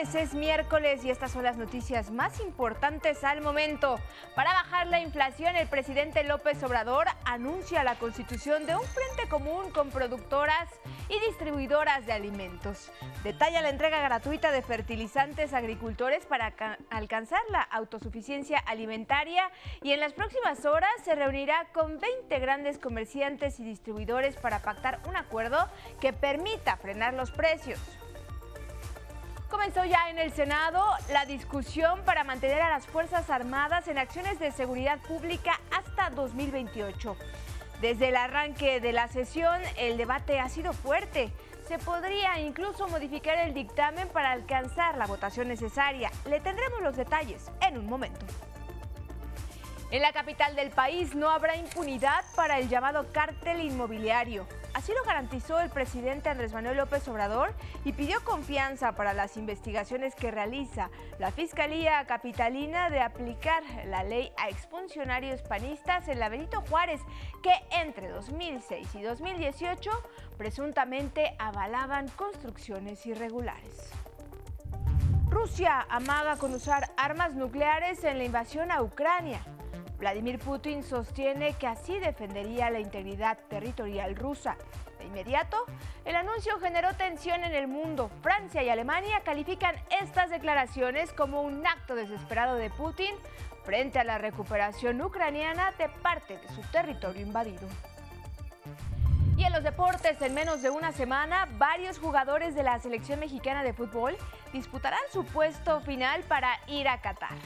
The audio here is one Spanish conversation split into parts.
es miércoles y estas son las noticias más importantes al momento. Para bajar la inflación, el presidente López Obrador anuncia la constitución de un frente común con productoras y distribuidoras de alimentos. Detalla la entrega gratuita de fertilizantes a agricultores para alcanzar la autosuficiencia alimentaria y en las próximas horas se reunirá con 20 grandes comerciantes y distribuidores para pactar un acuerdo que permita frenar los precios. Comenzó ya en el Senado la discusión para mantener a las Fuerzas Armadas en acciones de seguridad pública hasta 2028. Desde el arranque de la sesión, el debate ha sido fuerte. Se podría incluso modificar el dictamen para alcanzar la votación necesaria. Le tendremos los detalles en un momento. En la capital del país no habrá impunidad para el llamado cártel inmobiliario. Así lo garantizó el presidente Andrés Manuel López Obrador y pidió confianza para las investigaciones que realiza la Fiscalía Capitalina de aplicar la ley a exfuncionarios panistas en la Benito Juárez, que entre 2006 y 2018 presuntamente avalaban construcciones irregulares. Rusia amaga con usar armas nucleares en la invasión a Ucrania. Vladimir Putin sostiene que así defendería la integridad territorial rusa. De inmediato, el anuncio generó tensión en el mundo. Francia y Alemania califican estas declaraciones como un acto desesperado de Putin frente a la recuperación ucraniana de parte de su territorio invadido. Y en los deportes, en menos de una semana, varios jugadores de la selección mexicana de fútbol disputarán su puesto final para ir a Qatar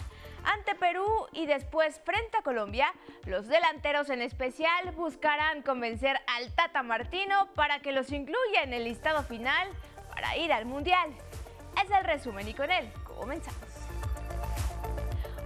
ante Perú y después frente a Colombia, los delanteros en especial buscarán convencer al Tata Martino para que los incluya en el listado final para ir al Mundial. Es el resumen y con él comenzamos.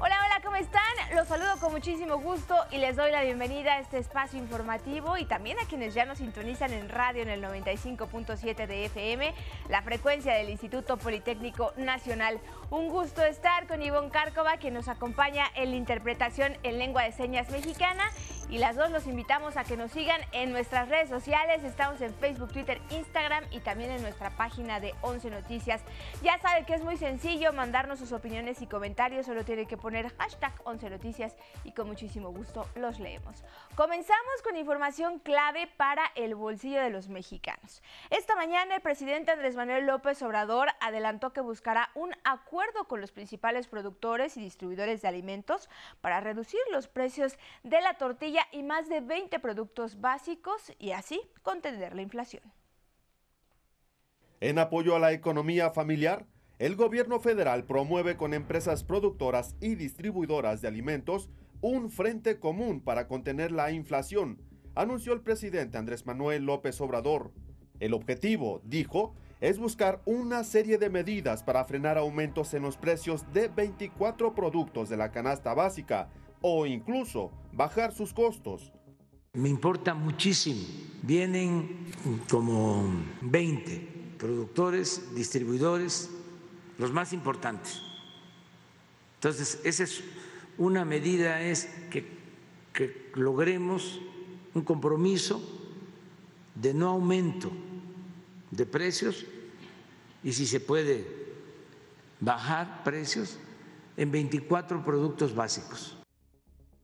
Hola, hola, ¿cómo están? Los saludo con muchísimo gusto y les doy la bienvenida a este espacio informativo y también a quienes ya nos sintonizan en radio en el 95.7 de FM, la frecuencia del Instituto Politécnico Nacional. Un gusto estar con Ivonne Cárcova, que nos acompaña en la interpretación en lengua de señas mexicana y las dos los invitamos a que nos sigan en nuestras redes sociales. Estamos en Facebook, Twitter, Instagram y también en nuestra página de 11 Noticias. Ya sabe que es muy sencillo mandarnos sus opiniones y comentarios, solo tiene que poner hashtag 11 Noticias y con muchísimo gusto los leemos. Comenzamos con información clave para el bolsillo de los mexicanos. Esta mañana el presidente Andrés Manuel López Obrador adelantó que buscará un acuerdo con los principales productores y distribuidores de alimentos para reducir los precios de la tortilla y más de 20 productos básicos y así contener la inflación. En apoyo a la economía familiar, el gobierno federal promueve con empresas productoras y distribuidoras de alimentos un frente común para contener la inflación, anunció el presidente Andrés Manuel López Obrador. El objetivo, dijo, es buscar una serie de medidas para frenar aumentos en los precios de 24 productos de la canasta básica, o incluso bajar sus costos. Me importa muchísimo. Vienen como 20 productores, distribuidores, los más importantes. Entonces, esa es una medida, es que, que logremos un compromiso de no aumento de precios y si se puede bajar precios en 24 productos básicos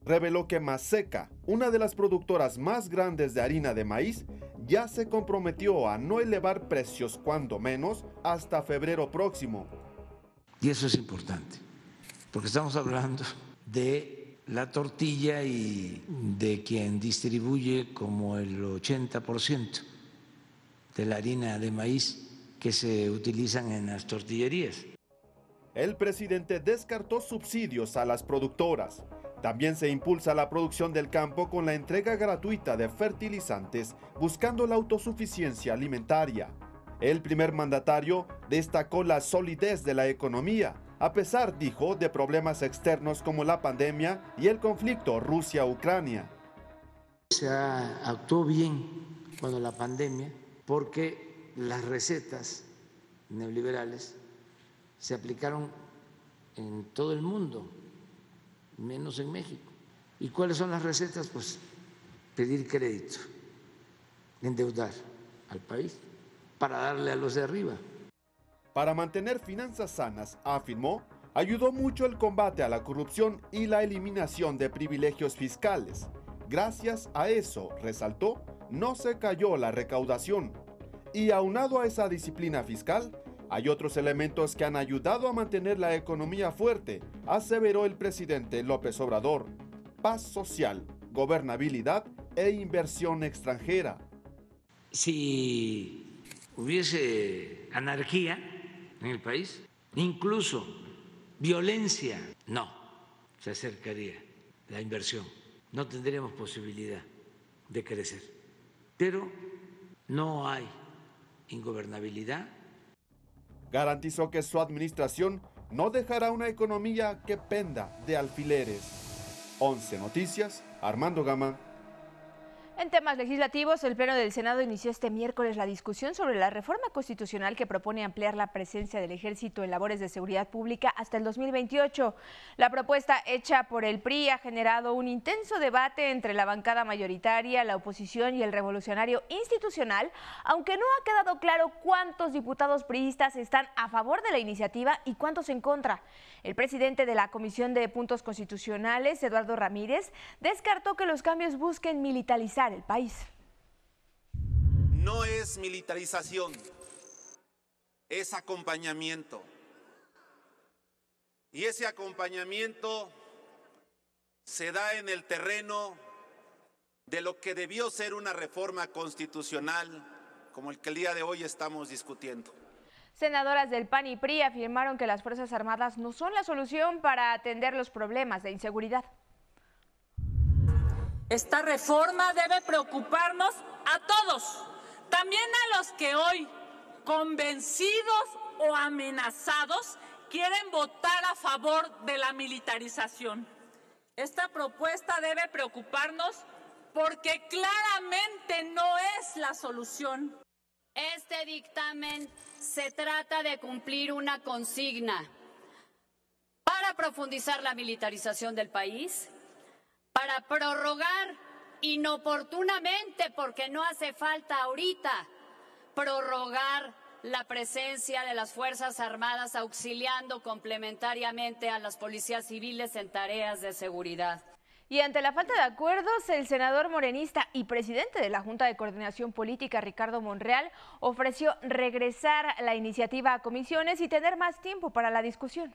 reveló que Maseca, una de las productoras más grandes de harina de maíz, ya se comprometió a no elevar precios cuando menos hasta febrero próximo. Y eso es importante, porque estamos hablando de la tortilla y de quien distribuye como el 80% de la harina de maíz que se utilizan en las tortillerías. El presidente descartó subsidios a las productoras también se impulsa la producción del campo con la entrega gratuita de fertilizantes, buscando la autosuficiencia alimentaria. El primer mandatario destacó la solidez de la economía, a pesar, dijo, de problemas externos como la pandemia y el conflicto Rusia-Ucrania. Se actuó bien cuando la pandemia porque las recetas neoliberales se aplicaron en todo el mundo menos en México. ¿Y cuáles son las recetas? Pues pedir crédito, endeudar al país para darle a los de arriba. para mantener finanzas sanas, afirmó, ayudó mucho el combate a la corrupción y la eliminación de privilegios fiscales. Gracias a eso, resaltó, no se cayó la recaudación. Y aunado a esa disciplina fiscal, hay otros elementos que han ayudado a mantener la economía fuerte, aseveró el presidente López Obrador. Paz social, gobernabilidad e inversión extranjera. Si hubiese anarquía en el país, incluso violencia, no se acercaría la inversión, no tendríamos posibilidad de crecer. Pero no hay ingobernabilidad. Garantizó que su administración no dejará una economía que penda de alfileres. 11 Noticias, Armando Gama, en temas legislativos, el Pleno del Senado inició este miércoles la discusión sobre la reforma constitucional que propone ampliar la presencia del ejército en labores de seguridad pública hasta el 2028. La propuesta hecha por el PRI ha generado un intenso debate entre la bancada mayoritaria, la oposición y el revolucionario institucional, aunque no ha quedado claro cuántos diputados priistas están a favor de la iniciativa y cuántos en contra. El presidente de la Comisión de Puntos Constitucionales, Eduardo Ramírez, descartó que los cambios busquen militarizar el país. No es militarización, es acompañamiento. Y ese acompañamiento se da en el terreno de lo que debió ser una reforma constitucional como el que el día de hoy estamos discutiendo. Senadoras del PAN y PRI afirmaron que las Fuerzas Armadas no son la solución para atender los problemas de inseguridad. Esta reforma debe preocuparnos a todos, también a los que hoy, convencidos o amenazados, quieren votar a favor de la militarización. Esta propuesta debe preocuparnos porque claramente no es la solución. Este dictamen se trata de cumplir una consigna para profundizar la militarización del país, para prorrogar inoportunamente, porque no hace falta ahorita, prorrogar la presencia de las Fuerzas Armadas auxiliando complementariamente a las policías civiles en tareas de seguridad. Y ante la falta de acuerdos, el senador morenista y presidente de la Junta de Coordinación Política, Ricardo Monreal, ofreció regresar la iniciativa a comisiones y tener más tiempo para la discusión.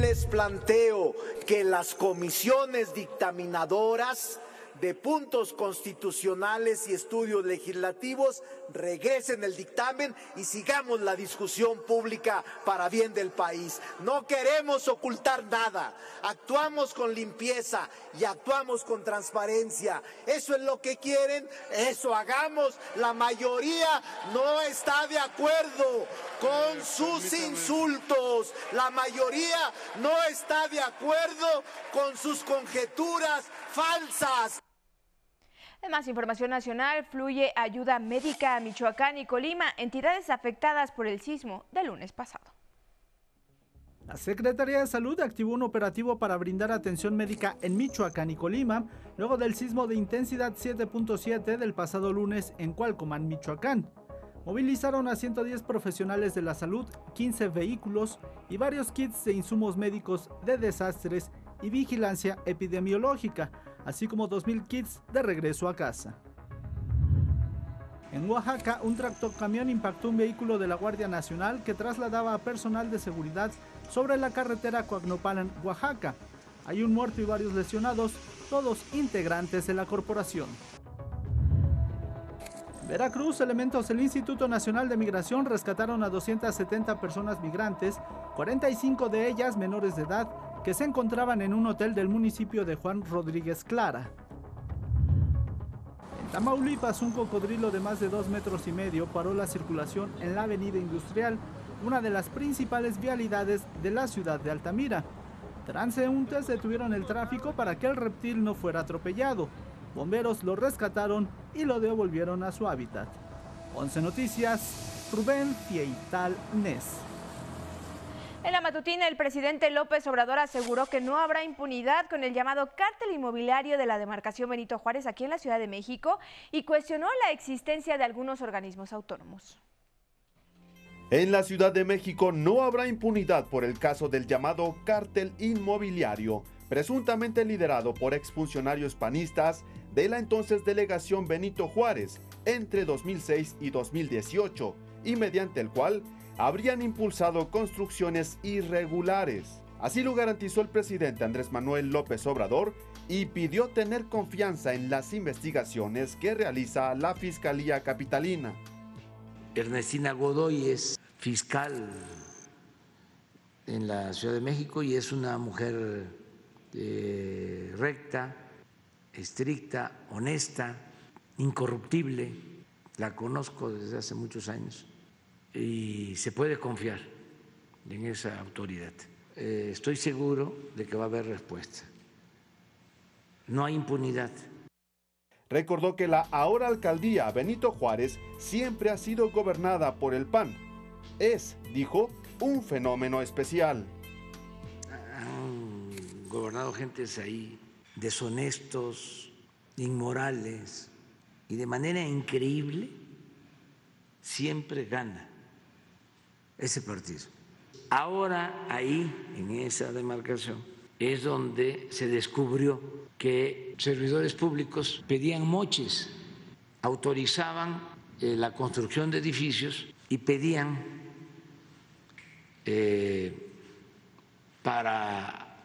Les planteo que las comisiones dictaminadoras de puntos constitucionales y estudios legislativos, regresen el dictamen y sigamos la discusión pública para bien del país. No queremos ocultar nada, actuamos con limpieza y actuamos con transparencia. Eso es lo que quieren, eso hagamos. La mayoría no está de acuerdo con sus insultos, la mayoría no está de acuerdo con sus conjeturas falsas. En más información nacional, fluye ayuda médica a Michoacán y Colima, entidades afectadas por el sismo del lunes pasado. La Secretaría de Salud activó un operativo para brindar atención médica en Michoacán y Colima, luego del sismo de intensidad 7.7 del pasado lunes en Cualcomán, Michoacán. Movilizaron a 110 profesionales de la salud, 15 vehículos y varios kits de insumos médicos de desastres y vigilancia epidemiológica así como 2.000 kits de regreso a casa. En Oaxaca, un tractocamión impactó un vehículo de la Guardia Nacional que trasladaba a personal de seguridad sobre la carretera Coagnopalan, Oaxaca. Hay un muerto y varios lesionados, todos integrantes de la corporación. Veracruz, elementos del Instituto Nacional de Migración rescataron a 270 personas migrantes, 45 de ellas menores de edad, que se encontraban en un hotel del municipio de Juan Rodríguez Clara. En Tamaulipas, un cocodrilo de más de dos metros y medio paró la circulación en la avenida industrial, una de las principales vialidades de la ciudad de Altamira. Transeúntes detuvieron el tráfico para que el reptil no fuera atropellado. Bomberos lo rescataron y lo devolvieron a su hábitat. 11 Noticias, Rubén Fieital. En la matutina, el presidente López Obrador aseguró que no habrá impunidad con el llamado cártel inmobiliario de la demarcación Benito Juárez aquí en la Ciudad de México y cuestionó la existencia de algunos organismos autónomos. En la Ciudad de México no habrá impunidad por el caso del llamado cártel inmobiliario, presuntamente liderado por exfuncionarios panistas de la entonces delegación Benito Juárez entre 2006 y 2018, y mediante el cual habrían impulsado construcciones irregulares. Así lo garantizó el presidente Andrés Manuel López Obrador y pidió tener confianza en las investigaciones que realiza la Fiscalía Capitalina. Ernestina Godoy es fiscal en la Ciudad de México y es una mujer eh, recta, estricta, honesta, incorruptible. La conozco desde hace muchos años y se puede confiar en esa autoridad. Eh, estoy seguro de que va a haber respuesta. No hay impunidad. Recordó que la ahora alcaldía Benito Juárez siempre ha sido gobernada por el PAN. Es, dijo, un fenómeno especial. Han gobernado gentes ahí deshonestos, inmorales, y de manera increíble siempre gana ese partido. Ahora ahí, en esa demarcación, es donde se descubrió que servidores públicos pedían moches, autorizaban eh, la construcción de edificios y pedían eh, para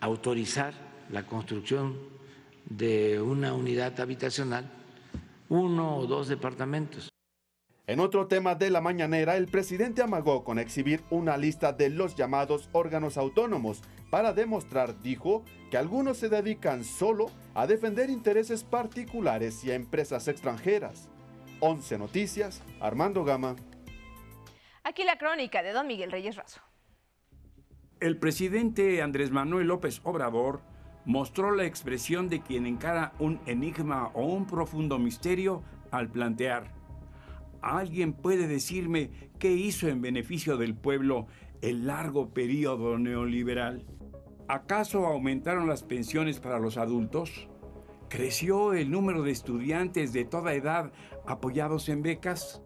autorizar la construcción de una unidad habitacional uno o dos departamentos. En otro tema de la mañanera, el presidente amagó con exhibir una lista de los llamados órganos autónomos para demostrar, dijo, que algunos se dedican solo a defender intereses particulares y a empresas extranjeras. 11 Noticias, Armando Gama. Aquí la crónica de don Miguel Reyes Razo. El presidente Andrés Manuel López Obrador mostró la expresión de quien encara un enigma o un profundo misterio al plantear ¿Alguien puede decirme qué hizo en beneficio del pueblo el largo periodo neoliberal? ¿Acaso aumentaron las pensiones para los adultos? ¿Creció el número de estudiantes de toda edad apoyados en becas?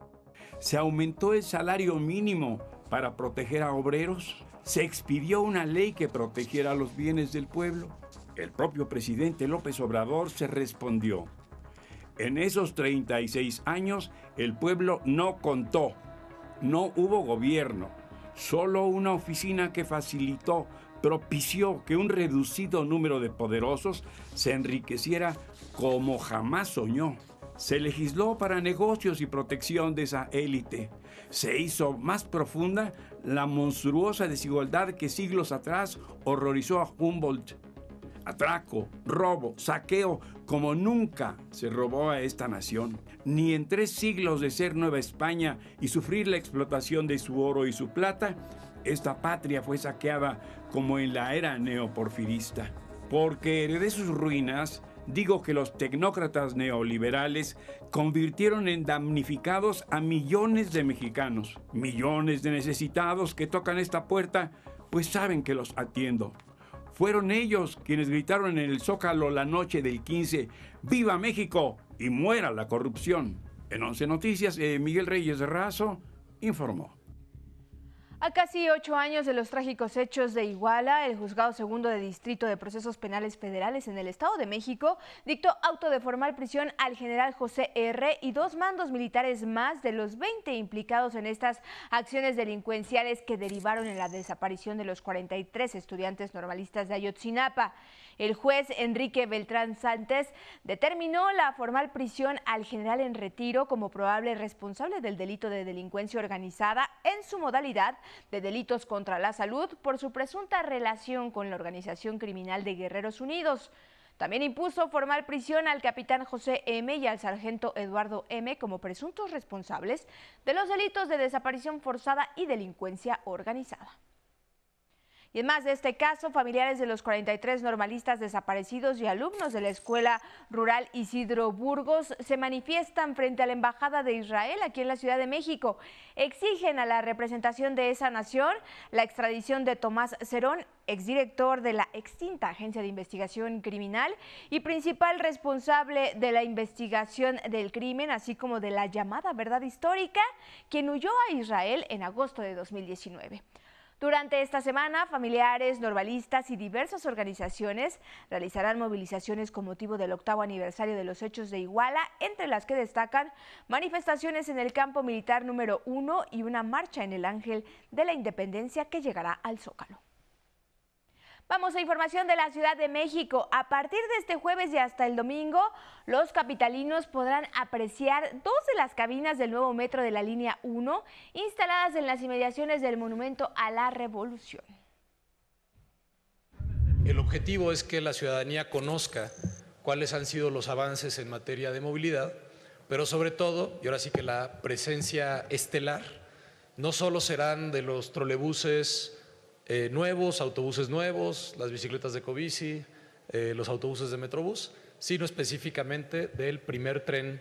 ¿Se aumentó el salario mínimo para proteger a obreros? ¿Se expidió una ley que protegiera los bienes del pueblo? El propio presidente López Obrador se respondió. En esos 36 años el pueblo no contó, no hubo gobierno, solo una oficina que facilitó, propició que un reducido número de poderosos se enriqueciera como jamás soñó. Se legisló para negocios y protección de esa élite. Se hizo más profunda la monstruosa desigualdad que siglos atrás horrorizó a Humboldt atraco, robo, saqueo, como nunca se robó a esta nación. Ni en tres siglos de ser Nueva España y sufrir la explotación de su oro y su plata, esta patria fue saqueada como en la era neoporfirista. Porque heredé sus ruinas, digo que los tecnócratas neoliberales convirtieron en damnificados a millones de mexicanos, millones de necesitados que tocan esta puerta, pues saben que los atiendo. Fueron ellos quienes gritaron en el Zócalo la noche del 15, ¡Viva México! y muera la corrupción. En Once Noticias, eh, Miguel Reyes Razo informó. A casi ocho años de los trágicos hechos de Iguala, el Juzgado Segundo de Distrito de Procesos Penales Federales en el Estado de México dictó auto de formal prisión al general José R. y dos mandos militares más de los 20 implicados en estas acciones delincuenciales que derivaron en la desaparición de los 43 estudiantes normalistas de Ayotzinapa. El juez Enrique Beltrán Santos determinó la formal prisión al general en retiro como probable responsable del delito de delincuencia organizada en su modalidad de delitos contra la salud por su presunta relación con la organización criminal de Guerreros Unidos. También impuso formal prisión al capitán José M. y al sargento Eduardo M. como presuntos responsables de los delitos de desaparición forzada y delincuencia organizada. Y en más de este caso, familiares de los 43 normalistas desaparecidos y alumnos de la Escuela Rural Isidro Burgos se manifiestan frente a la Embajada de Israel aquí en la Ciudad de México. Exigen a la representación de esa nación la extradición de Tomás Cerón exdirector de la extinta Agencia de Investigación Criminal y principal responsable de la investigación del crimen, así como de la llamada verdad histórica, quien huyó a Israel en agosto de 2019. Durante esta semana, familiares, normalistas y diversas organizaciones realizarán movilizaciones con motivo del octavo aniversario de los hechos de Iguala, entre las que destacan manifestaciones en el campo militar número uno y una marcha en el Ángel de la Independencia que llegará al Zócalo. Vamos a información de la Ciudad de México. A partir de este jueves y hasta el domingo, los capitalinos podrán apreciar dos de las cabinas del nuevo metro de la línea 1 instaladas en las inmediaciones del Monumento a la Revolución. El objetivo es que la ciudadanía conozca cuáles han sido los avances en materia de movilidad, pero sobre todo, y ahora sí que la presencia estelar, no solo serán de los trolebuses, eh, nuevos, autobuses nuevos, las bicicletas de Covici, eh, los autobuses de Metrobús, sino específicamente del primer tren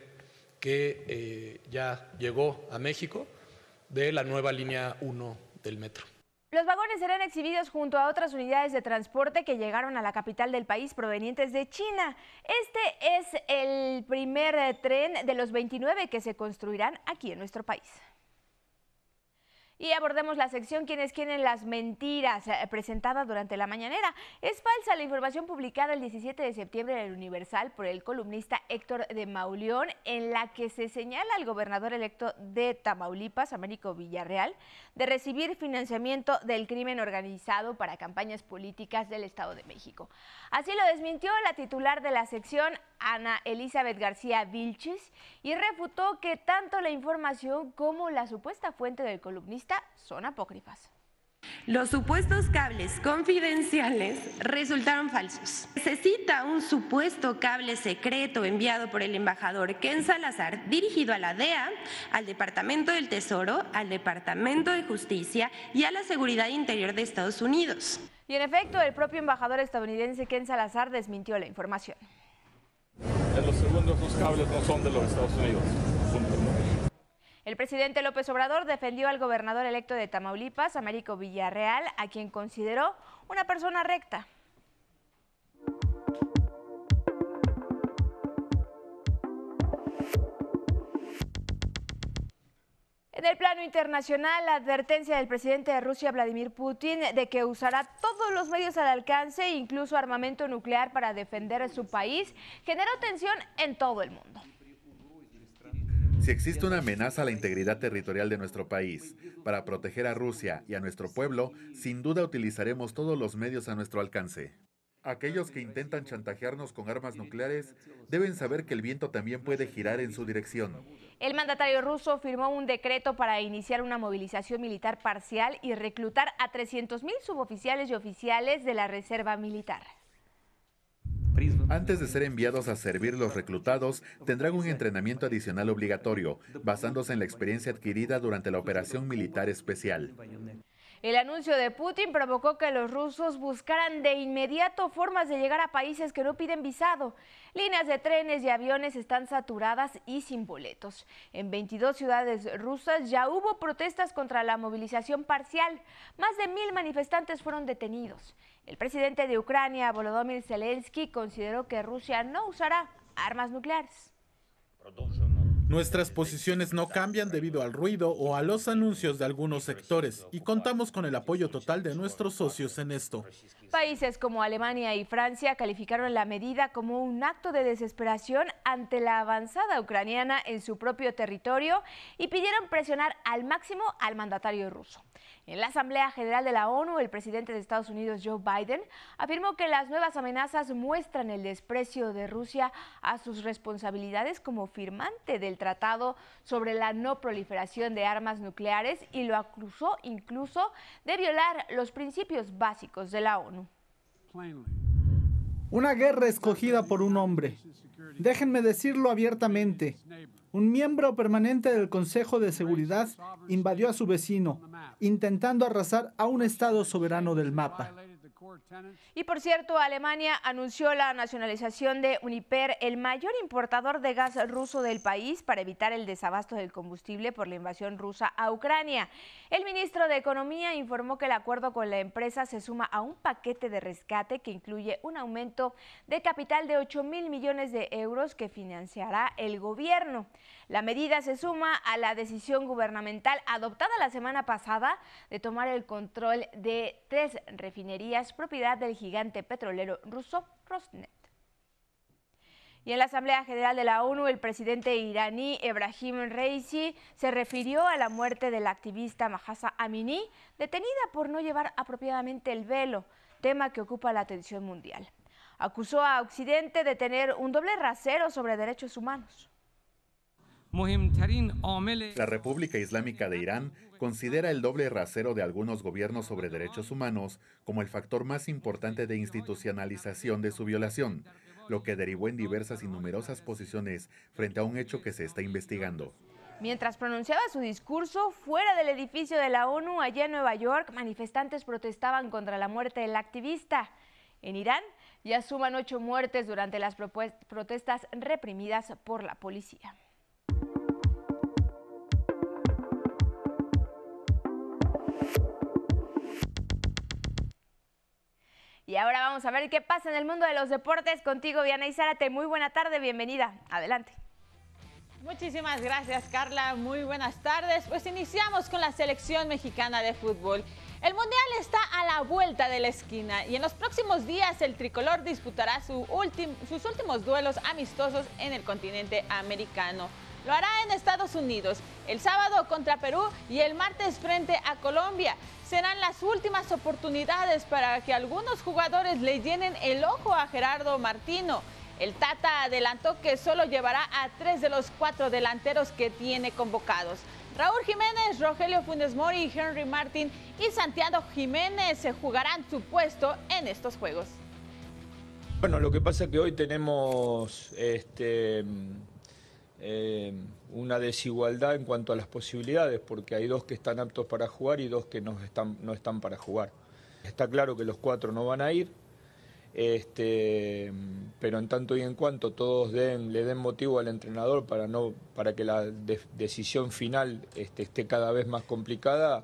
que eh, ya llegó a México de la nueva línea 1 del metro. Los vagones serán exhibidos junto a otras unidades de transporte que llegaron a la capital del país provenientes de China. Este es el primer tren de los 29 que se construirán aquí en nuestro país. Y abordemos la sección Quienes quieren las mentiras eh, presentada durante la mañanera. Es falsa la información publicada el 17 de septiembre en el Universal por el columnista Héctor de Mauleón en la que se señala al gobernador electo de Tamaulipas, Américo Villarreal, de recibir financiamiento del crimen organizado para campañas políticas del Estado de México. Así lo desmintió la titular de la sección, Ana Elizabeth García Vilches, y refutó que tanto la información como la supuesta fuente del columnista son apócrifas. Los supuestos cables confidenciales resultaron falsos. Se cita un supuesto cable secreto enviado por el embajador Ken Salazar dirigido a la DEA, al Departamento del Tesoro, al Departamento de Justicia y a la Seguridad Interior de Estados Unidos. Y en efecto, el propio embajador estadounidense Ken Salazar desmintió la información. En los segundos, los cables no son de los Estados Unidos. El presidente López Obrador defendió al gobernador electo de Tamaulipas, Américo Villarreal, a quien consideró una persona recta. En el plano internacional, la advertencia del presidente de Rusia, Vladimir Putin, de que usará todos los medios al alcance, incluso armamento nuclear para defender su país, generó tensión en todo el mundo. Si existe una amenaza a la integridad territorial de nuestro país, para proteger a Rusia y a nuestro pueblo, sin duda utilizaremos todos los medios a nuestro alcance. Aquellos que intentan chantajearnos con armas nucleares deben saber que el viento también puede girar en su dirección. El mandatario ruso firmó un decreto para iniciar una movilización militar parcial y reclutar a 300.000 suboficiales y oficiales de la Reserva Militar. Antes de ser enviados a servir, los reclutados tendrán un entrenamiento adicional obligatorio, basándose en la experiencia adquirida durante la operación militar especial. El anuncio de Putin provocó que los rusos buscaran de inmediato formas de llegar a países que no piden visado. Líneas de trenes y aviones están saturadas y sin boletos. En 22 ciudades rusas ya hubo protestas contra la movilización parcial. Más de mil manifestantes fueron detenidos. El presidente de Ucrania, Volodymyr Zelensky, consideró que Rusia no usará armas nucleares. Nuestras posiciones no cambian debido al ruido o a los anuncios de algunos sectores y contamos con el apoyo total de nuestros socios en esto. Países como Alemania y Francia calificaron la medida como un acto de desesperación ante la avanzada ucraniana en su propio territorio y pidieron presionar al máximo al mandatario ruso. En la Asamblea General de la ONU, el presidente de Estados Unidos, Joe Biden, afirmó que las nuevas amenazas muestran el desprecio de Rusia a sus responsabilidades como firmante del Tratado sobre la no proliferación de armas nucleares y lo acusó incluso de violar los principios básicos de la ONU. Una guerra escogida por un hombre. Déjenme decirlo abiertamente. Un miembro permanente del Consejo de Seguridad invadió a su vecino, intentando arrasar a un Estado soberano del mapa. Y por cierto, Alemania anunció la nacionalización de Uniper, el mayor importador de gas ruso del país, para evitar el desabasto del combustible por la invasión rusa a Ucrania. El ministro de Economía informó que el acuerdo con la empresa se suma a un paquete de rescate que incluye un aumento de capital de 8 mil millones de euros que financiará el gobierno. La medida se suma a la decisión gubernamental adoptada la semana pasada de tomar el control de tres refinerías propiedad del gigante petrolero ruso Rosneft. Y en la Asamblea General de la ONU, el presidente iraní Ebrahim Reisi se refirió a la muerte del activista Mahasa Amini, detenida por no llevar apropiadamente el velo, tema que ocupa la atención mundial. Acusó a Occidente de tener un doble rasero sobre derechos humanos. La República Islámica de Irán considera el doble rasero de algunos gobiernos sobre derechos humanos como el factor más importante de institucionalización de su violación, lo que derivó en diversas y numerosas posiciones frente a un hecho que se está investigando. Mientras pronunciaba su discurso fuera del edificio de la ONU allá en Nueva York, manifestantes protestaban contra la muerte del activista. En Irán ya suman ocho muertes durante las protestas reprimidas por la policía. Y ahora vamos a ver qué pasa en el mundo de los deportes contigo, Diana Zárate. Muy buena tarde, bienvenida. Adelante. Muchísimas gracias, Carla. Muy buenas tardes. Pues iniciamos con la selección mexicana de fútbol. El Mundial está a la vuelta de la esquina y en los próximos días el tricolor disputará sus últimos duelos amistosos en el continente americano. Lo hará en Estados Unidos, el sábado contra Perú y el martes frente a Colombia. Serán las últimas oportunidades para que algunos jugadores le llenen el ojo a Gerardo Martino. El Tata adelantó que solo llevará a tres de los cuatro delanteros que tiene convocados. Raúl Jiménez, Rogelio Funes Mori, Henry Martín y Santiago Jiménez se jugarán su puesto en estos juegos. Bueno, lo que pasa es que hoy tenemos este, eh, una desigualdad en cuanto a las posibilidades, porque hay dos que están aptos para jugar y dos que no están, no están para jugar. Está claro que los cuatro no van a ir, este, pero en tanto y en cuanto todos den, le den motivo al entrenador para, no, para que la decisión final este, esté cada vez más complicada,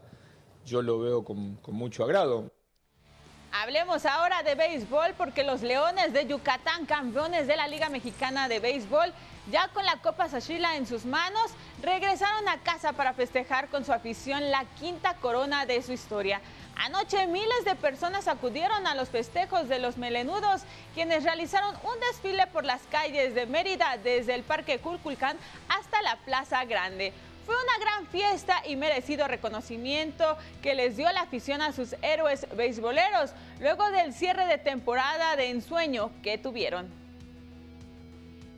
yo lo veo con, con mucho agrado. Hablemos ahora de béisbol porque los Leones de Yucatán, campeones de la Liga Mexicana de Béisbol, ya con la Copa Sashila en sus manos, regresaron a casa para festejar con su afición la quinta corona de su historia. Anoche miles de personas acudieron a los festejos de los melenudos, quienes realizaron un desfile por las calles de Mérida desde el Parque Culculcán hasta la Plaza Grande. Fue una gran fiesta y merecido reconocimiento que les dio la afición a sus héroes beisboleros luego del cierre de temporada de ensueño que tuvieron.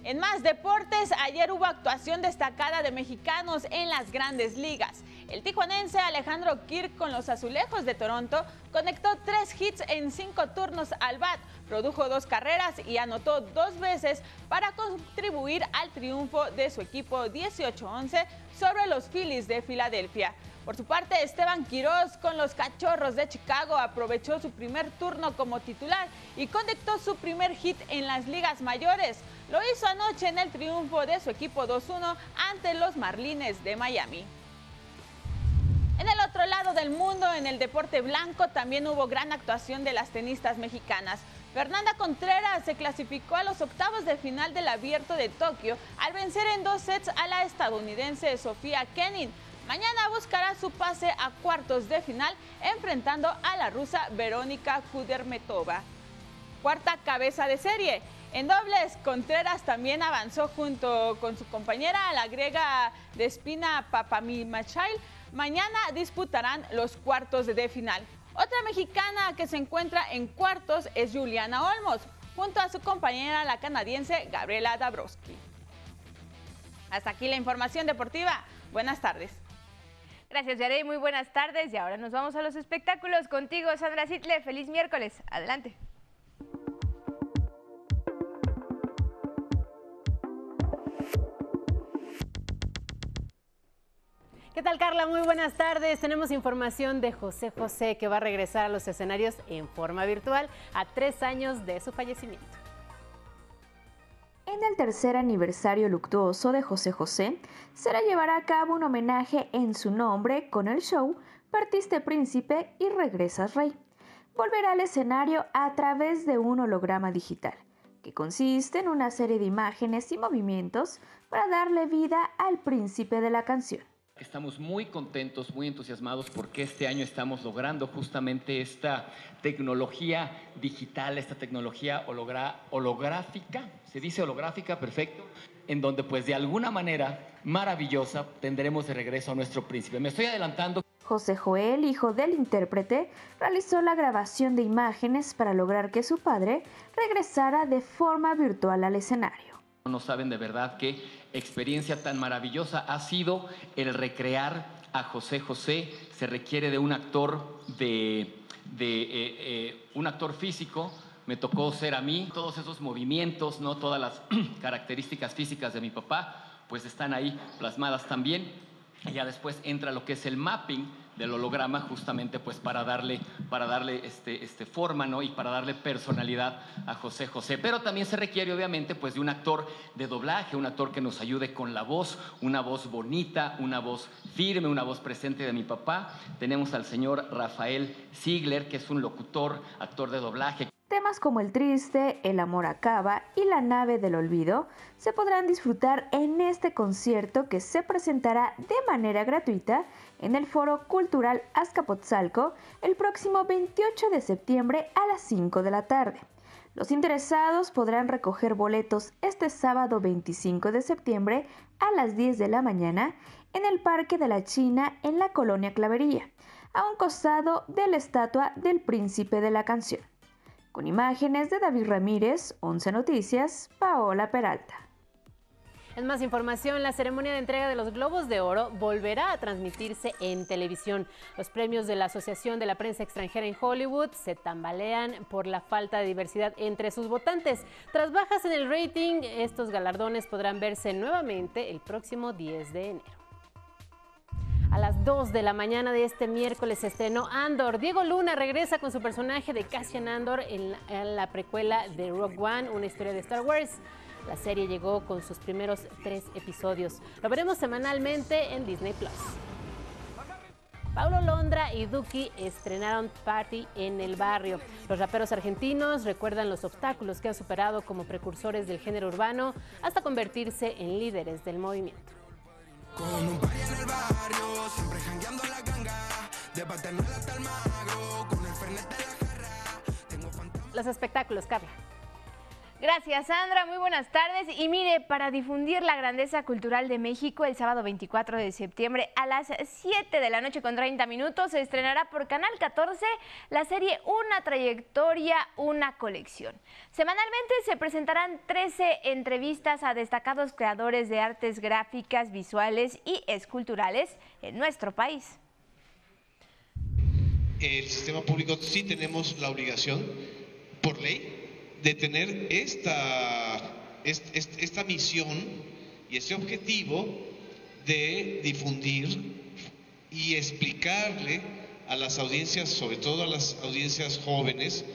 En más deportes, ayer hubo actuación destacada de mexicanos en las grandes ligas. El tijuanense Alejandro Kirk con los azulejos de Toronto conectó tres hits en cinco turnos al bat, produjo dos carreras y anotó dos veces para contribuir al triunfo de su equipo 18-11 sobre los Phillies de Filadelfia. Por su parte, Esteban Quiroz con los Cachorros de Chicago aprovechó su primer turno como titular y conectó su primer hit en las ligas mayores. Lo hizo anoche en el triunfo de su equipo 2-1 ante los Marlines de Miami. En el otro lado del mundo, en el deporte blanco, también hubo gran actuación de las tenistas mexicanas. Fernanda Contreras se clasificó a los octavos de final del Abierto de Tokio al vencer en dos sets a la estadounidense Sofía Kenin. Mañana buscará su pase a cuartos de final enfrentando a la rusa Verónica Kudermetova. Cuarta cabeza de serie. En dobles, Contreras también avanzó junto con su compañera, la griega de Espina Papamimachail. Mañana disputarán los cuartos de final. Otra mexicana que se encuentra en cuartos es Juliana Olmos, junto a su compañera, la canadiense Gabriela Dabrowski. Hasta aquí la información deportiva. Buenas tardes. Gracias, Yarey. Muy buenas tardes. Y ahora nos vamos a los espectáculos. Contigo, Sandra Sitle. Feliz miércoles. Adelante. ¿Qué ¿Qué tal, Carla? Muy buenas tardes. Tenemos información de José José que va a regresar a los escenarios en forma virtual a tres años de su fallecimiento. En el tercer aniversario luctuoso de José José, será llevar a cabo un homenaje en su nombre con el show Partiste Príncipe y Regresas Rey. Volverá al escenario a través de un holograma digital, que consiste en una serie de imágenes y movimientos para darle vida al príncipe de la canción. Estamos muy contentos, muy entusiasmados porque este año estamos logrando justamente esta tecnología digital, esta tecnología holográfica, se dice holográfica, perfecto, en donde pues de alguna manera maravillosa tendremos de regreso a nuestro príncipe. Me estoy adelantando. José Joel, hijo del intérprete, realizó la grabación de imágenes para lograr que su padre regresara de forma virtual al escenario. No saben de verdad qué experiencia tan maravillosa ha sido el recrear a José José. Se requiere de un actor de, eh, eh, un actor físico. Me tocó ser a mí. Todos esos movimientos, no todas las características físicas de mi papá, pues están ahí plasmadas también. Y ya después entra lo que es el mapping del holograma justamente pues para darle, para darle este, este forma ¿no? y para darle personalidad a José José. Pero también se requiere obviamente pues de un actor de doblaje, un actor que nos ayude con la voz, una voz bonita, una voz firme, una voz presente de mi papá. Tenemos al señor Rafael Ziegler, que es un locutor, actor de doblaje. Temas como El Triste, El Amor Acaba y La Nave del Olvido se podrán disfrutar en este concierto que se presentará de manera gratuita en el Foro Cultural Azcapotzalco el próximo 28 de septiembre a las 5 de la tarde. Los interesados podrán recoger boletos este sábado 25 de septiembre a las 10 de la mañana en el Parque de la China en la colonia Clavería, a un costado de la estatua del príncipe de la canción. Con imágenes de David Ramírez, 11 Noticias, Paola Peralta. En más información, la ceremonia de entrega de los Globos de Oro volverá a transmitirse en televisión. Los premios de la Asociación de la Prensa Extranjera en Hollywood se tambalean por la falta de diversidad entre sus votantes. Tras bajas en el rating, estos galardones podrán verse nuevamente el próximo 10 de enero. A las 2 de la mañana de este miércoles se estrenó Andor. Diego Luna regresa con su personaje de Cassian Andor en la, precuela de Rogue One, una historia de Star Wars. La serie llegó con sus primeros tres episodios. Lo veremos semanalmente en Disney Plus. Paulo Londra y Duki estrenaron Party en el barrio. Los raperos argentinos recuerdan los obstáculos que han superado como precursores del género urbano hasta convertirse en líderes del movimiento. Con un en el barrio, siempre jangueando la ganga, de hasta el magro, con el de la jarra. Tengo Los espectáculos, Carla. Gracias, Sandra. Muy buenas tardes. Y mire, para difundir la grandeza cultural de México, el sábado 24 de septiembre a las 7 de la noche con 30 minutos se estrenará por Canal 14 la serie Una trayectoria, una colección. Semanalmente se presentarán 13 entrevistas a destacados creadores de artes gráficas, visuales y esculturales en nuestro país. El sistema público sí tenemos la obligación, por ley, de tener esta, esta misión y ese objetivo de difundir y explicarle a las audiencias, sobre todo a las audiencias jóvenes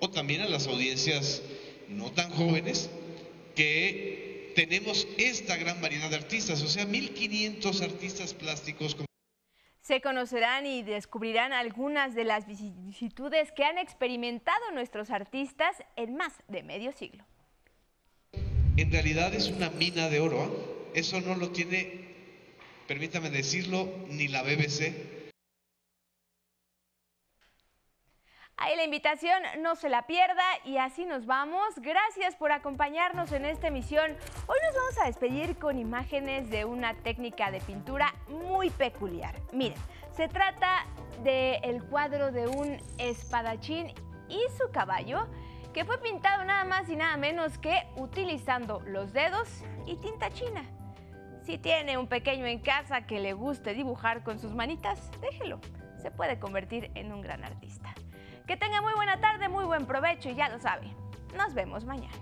o también a las audiencias no tan jóvenes, que tenemos esta gran variedad de artistas, o sea, 1500 artistas plásticos se conocerán y descubrirán algunas de las vicisitudes que han experimentado nuestros artistas en más de medio siglo. En realidad es una mina de oro. ¿eh? Eso no lo tiene, permítame decirlo, ni la BBC, Ahí la invitación, no se la pierda y así nos vamos. Gracias por acompañarnos en esta emisión. Hoy nos vamos a despedir con imágenes de una técnica de pintura muy peculiar. Miren, se trata del cuadro de un espadachín y su caballo que fue pintado nada más y nada menos que utilizando los dedos y tinta china. Si tiene un pequeño en casa que le guste dibujar con sus manitas, déjelo. Se puede convertir en un gran artista. Que tenga muy buena tarde, muy buen provecho y ya lo sabe. Nos vemos mañana.